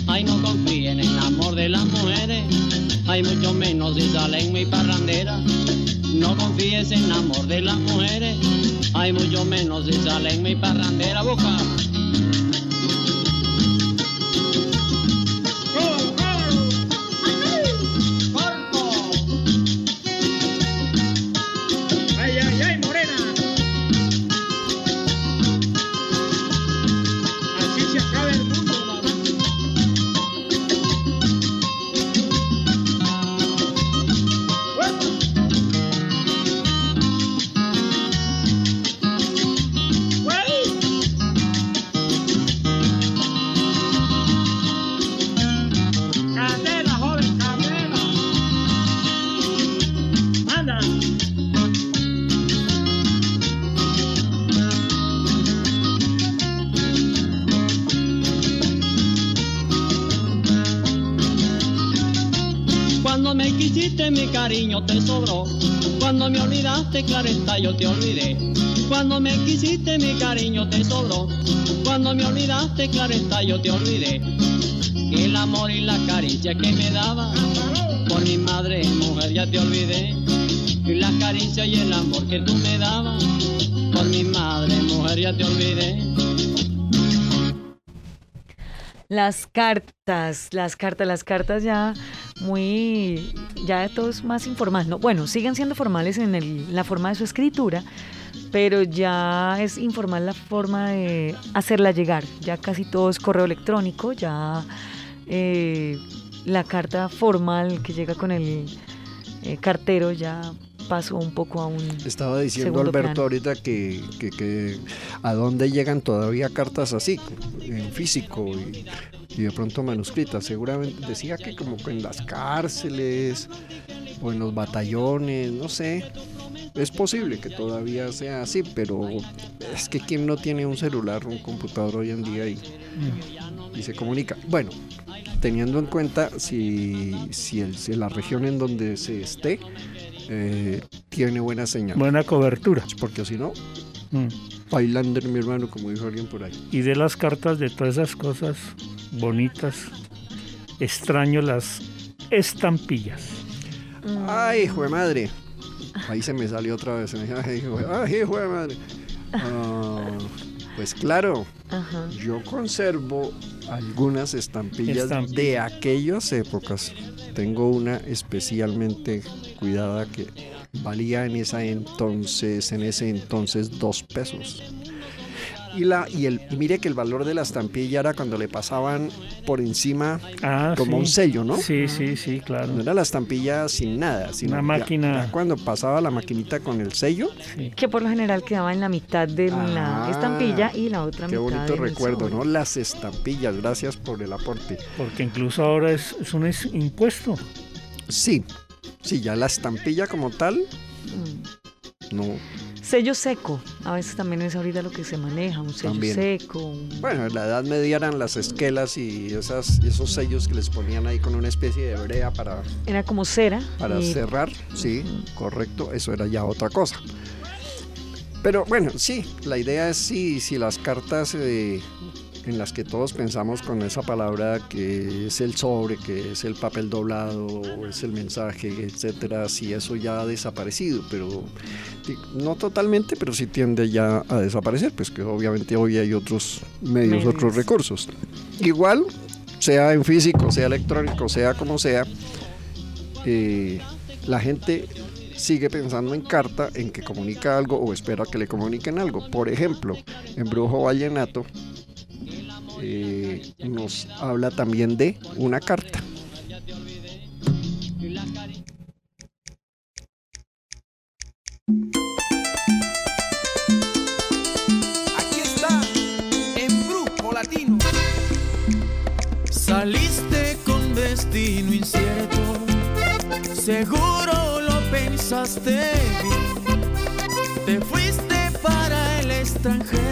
Speaker 12: Ay, no confíen en el amor de las mujeres. Hay mucho menos si salen muy parranderas. No confíes en el amor de las mujeres. Hay mucho menos si salen muy parranderas. Boca. Cariño te sobró. Cuando me olvidaste, claro está, yo te olvidé. Cuando me quisiste mi cariño te sobró. Cuando me olvidaste, claro está, yo te olvidé. El amor y la caricia que me daba. Por mi madre, mujer, ya te olvidé. Y la caricia y el amor que tú me dabas. Por mi madre, mujer, ya te olvidé.
Speaker 6: Las cartas, las cartas, las cartas ya muy, ya todo es más informal. No, bueno, siguen siendo formales en el- la forma de su escritura, pero ya es informal la forma de hacerla llegar. Ya casi todo es correo electrónico, ya eh, la carta formal que llega con el eh, cartero ya pasó un poco a un
Speaker 4: Estaba diciendo Alberto
Speaker 6: plano.
Speaker 4: ahorita que, que- que a dónde llegan todavía cartas así, en físico y, y de pronto manuscritas. Seguramente decía que como que en las cárceles o en los batallones, no sé. Es posible que todavía sea así, pero es que quien no tiene un celular, un computador hoy en día y, y se comunica. Bueno, teniendo en cuenta si, si, el- si la región en donde se esté eh, tiene buena señal.
Speaker 5: Buena cobertura.
Speaker 4: Porque si no,
Speaker 5: Mm.
Speaker 4: Highlander, mi hermano, como dijo alguien por ahí.
Speaker 5: Y de las cartas, de todas esas cosas bonitas, extraño las estampillas.
Speaker 4: Ay, hijo de madre. Ahí se me salió otra vez. Ay, hijo de, ay, hijo de madre. Ah, pues claro,
Speaker 6: Ajá.
Speaker 4: yo conservo algunas estampillas
Speaker 5: Estampillas.
Speaker 4: de aquellas épocas. Tengo una especialmente cuidada que valía en esa entonces, en ese entonces dos pesos. Y, la, y, el, y mire que el valor de la estampilla era cuando le pasaban por encima
Speaker 5: Ah,
Speaker 4: como
Speaker 5: sí.
Speaker 4: un sello, ¿no?
Speaker 5: Sí, sí, sí, claro.
Speaker 4: No era la estampilla sin nada, sino
Speaker 5: Una máquina.
Speaker 4: ya cuando pasaba la maquinita con el sello,
Speaker 6: Que por lo general quedaba en la mitad de la
Speaker 4: Ah,
Speaker 6: estampilla y la otra
Speaker 4: qué
Speaker 6: mitad.
Speaker 4: bonito
Speaker 6: en el
Speaker 4: recuerdo,
Speaker 6: sobre.
Speaker 4: ¿no? Las estampillas, gracias por el aporte.
Speaker 5: Porque incluso ahora es, es un es- impuesto.
Speaker 4: Sí, sí, ya la estampilla como tal,
Speaker 6: Mm.
Speaker 4: No.
Speaker 6: Sello seco, a veces también es ahorita lo que se maneja, un sello
Speaker 4: También.
Speaker 6: seco. un-
Speaker 4: Bueno, en la Edad Media eran las esquelas y esas, esos sellos que les ponían ahí con una especie de brea para,
Speaker 6: Era como cera.
Speaker 4: para
Speaker 6: y-
Speaker 4: cerrar. Sí, correcto, eso era ya otra cosa. Pero bueno, sí, la idea es si, si las cartas eh, en las que todos pensamos con esa palabra que es el sobre, que es el papel doblado, es el mensaje, etcétera, si eso ya ha desaparecido, pero no totalmente, pero sí tiende ya a desaparecer, pues que obviamente hoy hay otros medios,
Speaker 6: Medios.
Speaker 4: otros recursos. Igual, sea en físico, sea electrónico, sea como sea, eh, la gente sigue pensando en carta, en que comunica algo o espera que le comuniquen algo. Por ejemplo, en Brujo Vallenato eh, nos habla también de una carta.
Speaker 13: Aquí está, en Grupo Latino. Saliste con destino incierto, seguro lo pensaste bien. Te fuiste para el extranjero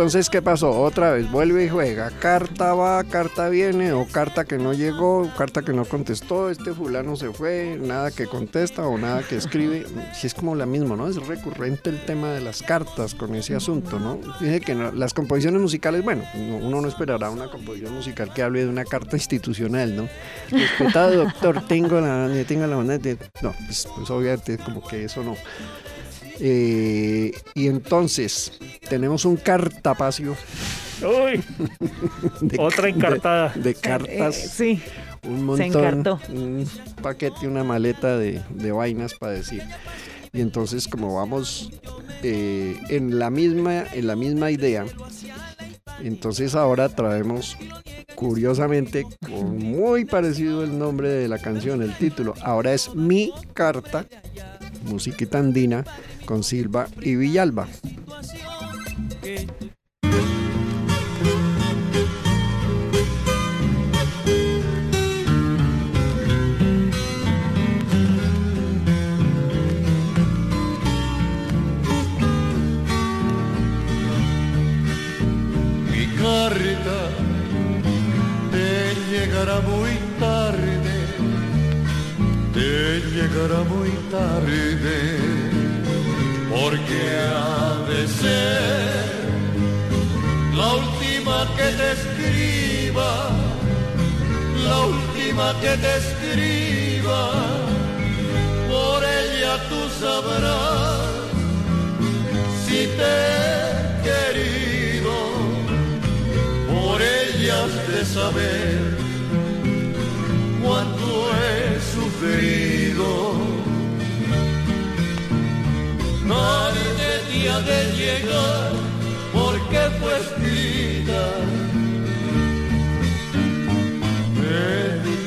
Speaker 4: entonces, ¿qué pasó? Otra vez vuelve y juega. Carta va, carta viene, o carta que no llegó, carta que no contestó, este fulano se fue, nada que contesta o nada que escribe. Sí, es como la misma, ¿no? Es recurrente el tema de las cartas con ese asunto, ¿no? Dice que las composiciones musicales, bueno, no- uno no esperará una composición musical que hable de una carta institucional, ¿no? Respetado doctor, tengo la, tengo la. No, pues, pues obviamente como que eso no. Eh, y entonces, tenemos un cartapacio.
Speaker 5: Uy,
Speaker 4: de-
Speaker 5: Otra encartada.
Speaker 4: De, cartas.
Speaker 6: Eh, sí.
Speaker 4: un montón.
Speaker 6: encartó.
Speaker 4: Un paquete, una maleta de, de vainas para decir. Y entonces, como vamos eh, en, la misma, en la misma idea, entonces ahora traemos, curiosamente, con muy parecido el nombre de la canción, el título. Ahora es Mi Carta, musiquita andina, con Silva y Villalba.
Speaker 3: Mi carta te llegará muy tarde, te llegará muy tarde, última que te escriba, por ella tú sabrás si te he querido por ellas de saber cuánto he sufrido. Tarde día de llegar, porque fue escrita,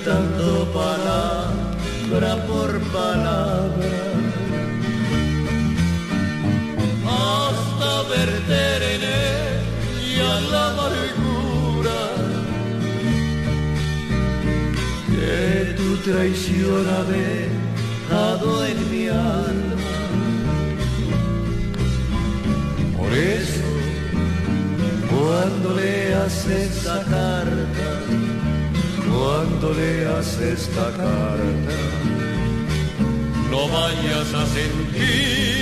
Speaker 3: meditando palabra por palabra. hasta verter en ella la amargura que tu traición ha dejado en mi alma. Por eso, cuando leas esta carta, cuando leas esta carta, no vayas a sentir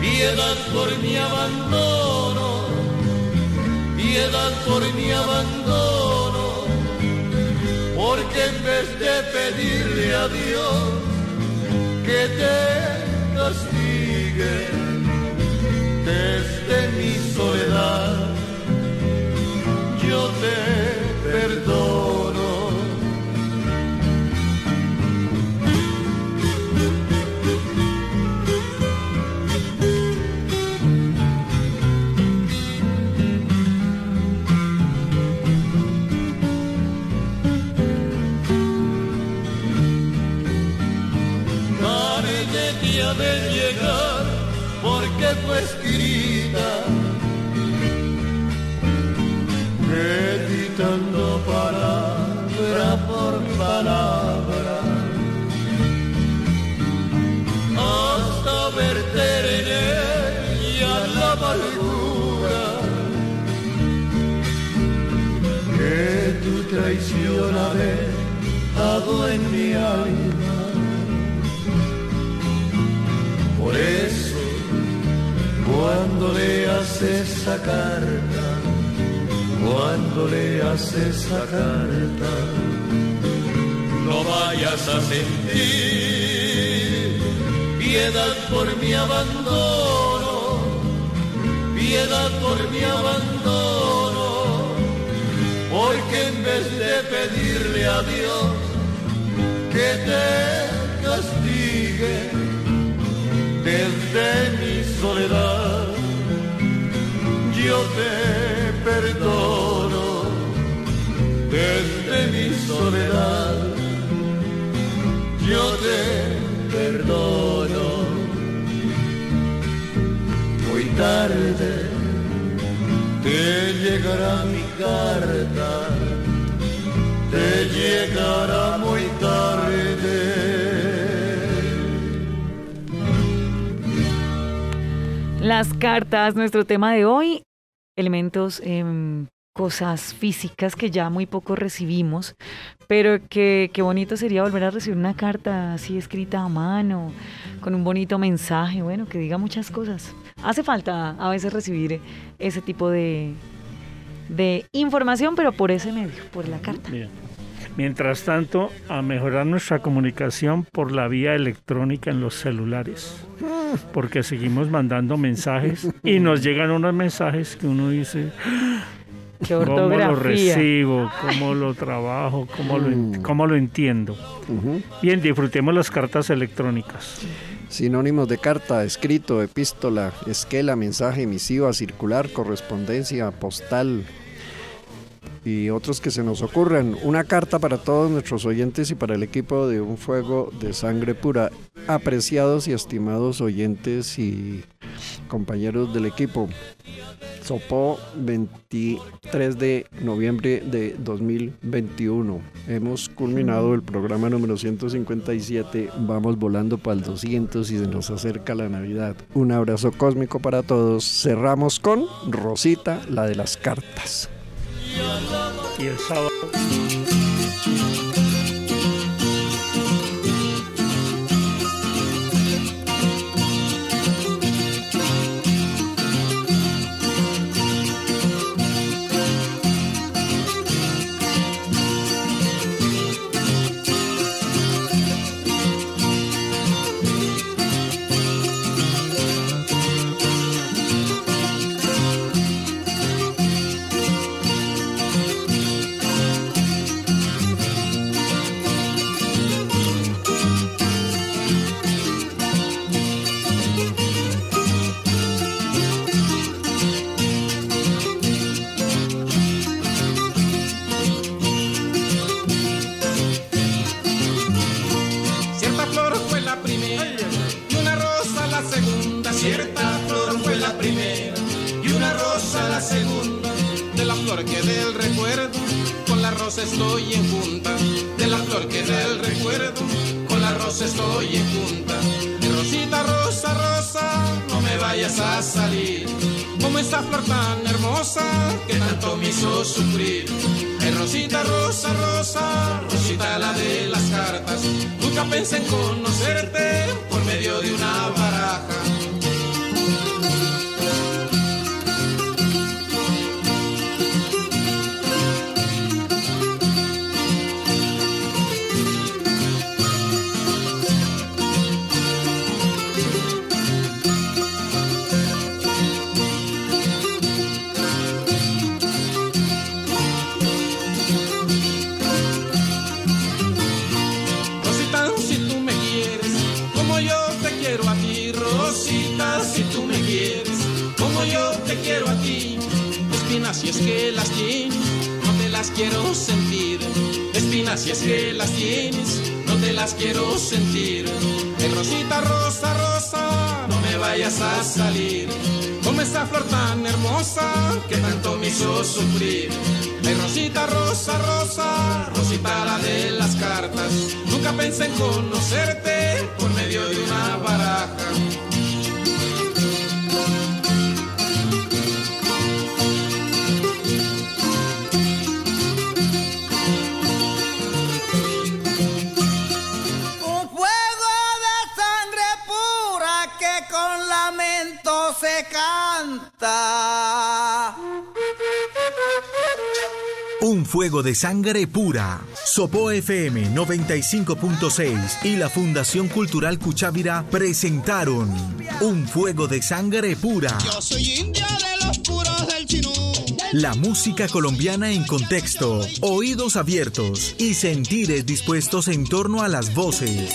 Speaker 3: piedad por mi abandono, piedad por mi abandono, porque en vez de pedirle a Dios que te castigue desde mi soledad, te meditando palabra por palabra, hasta verter en ella la amargura que tu traición ha dejado en mi alma. Por eso, cuando leas esa carta, cuando leas esa carta, no vayas a sentir piedad por mi abandono, piedad por mi abandono, porque en vez de pedirle a Dios que te castigue, desde mi soledad yo te soledad. Yo te perdono. Muy tarde te llegará mi carta. Te llegará muy tarde.
Speaker 6: Las cartas, nuestro tema de hoy, elementos, em, cosas físicas que ya muy poco recibimos, pero que qué bonito sería volver a recibir una carta así escrita a mano, con un bonito mensaje, bueno, que diga muchas cosas. Hace falta a veces recibir ese tipo de, de información, pero por ese medio, por la carta.
Speaker 5: Mientras tanto, a mejorar nuestra comunicación por la vía electrónica en los celulares. porque seguimos mandando mensajes y nos llegan unos mensajes que uno dice,
Speaker 6: Qué
Speaker 5: ¿cómo lo recibo? ¿Cómo lo trabajo? ¿Cómo lo, cómo lo entiendo? Bien, disfrutemos las cartas electrónicas.
Speaker 4: Sinónimos de carta, escrito, epístola, esquela, mensaje, misiva, circular, correspondencia, postal y otros que se nos ocurran. Una carta para todos nuestros oyentes y para el equipo de Un Fuego de Sangre Pura. Apreciados y estimados oyentes y compañeros del equipo. Sopó 23 de noviembre de 2021. Hemos culminado el programa número 157. Vamos volando para el 200 y se nos acerca la Navidad. Un abrazo cósmico para todos. Cerramos con Rosita, la de las cartas.
Speaker 5: Y el sábado.
Speaker 8: Rosita, si tú me quieres, como yo te quiero a ti. Espinas, si es que las tienes, no te las quiero sentir. Espinas, si es que las tienes, no te las quiero sentir. Rosita, rosa, rosa, vayas a salir. Como esta flor tan hermosa que tanto me hizo sufrir. Ay, Rosita, rosa, rosa, Rosita la de las cartas. Nunca pensé en conocerte por medio de una baraja.
Speaker 2: Un fuego de sangre pura. Sopo FM 95.6 y la Fundación Cultural Cuchávira presentaron Un fuego de sangre pura.
Speaker 3: Yo soy india de los puros del chinú.
Speaker 2: La música colombiana en contexto, oídos abiertos y sentires dispuestos en torno a las voces,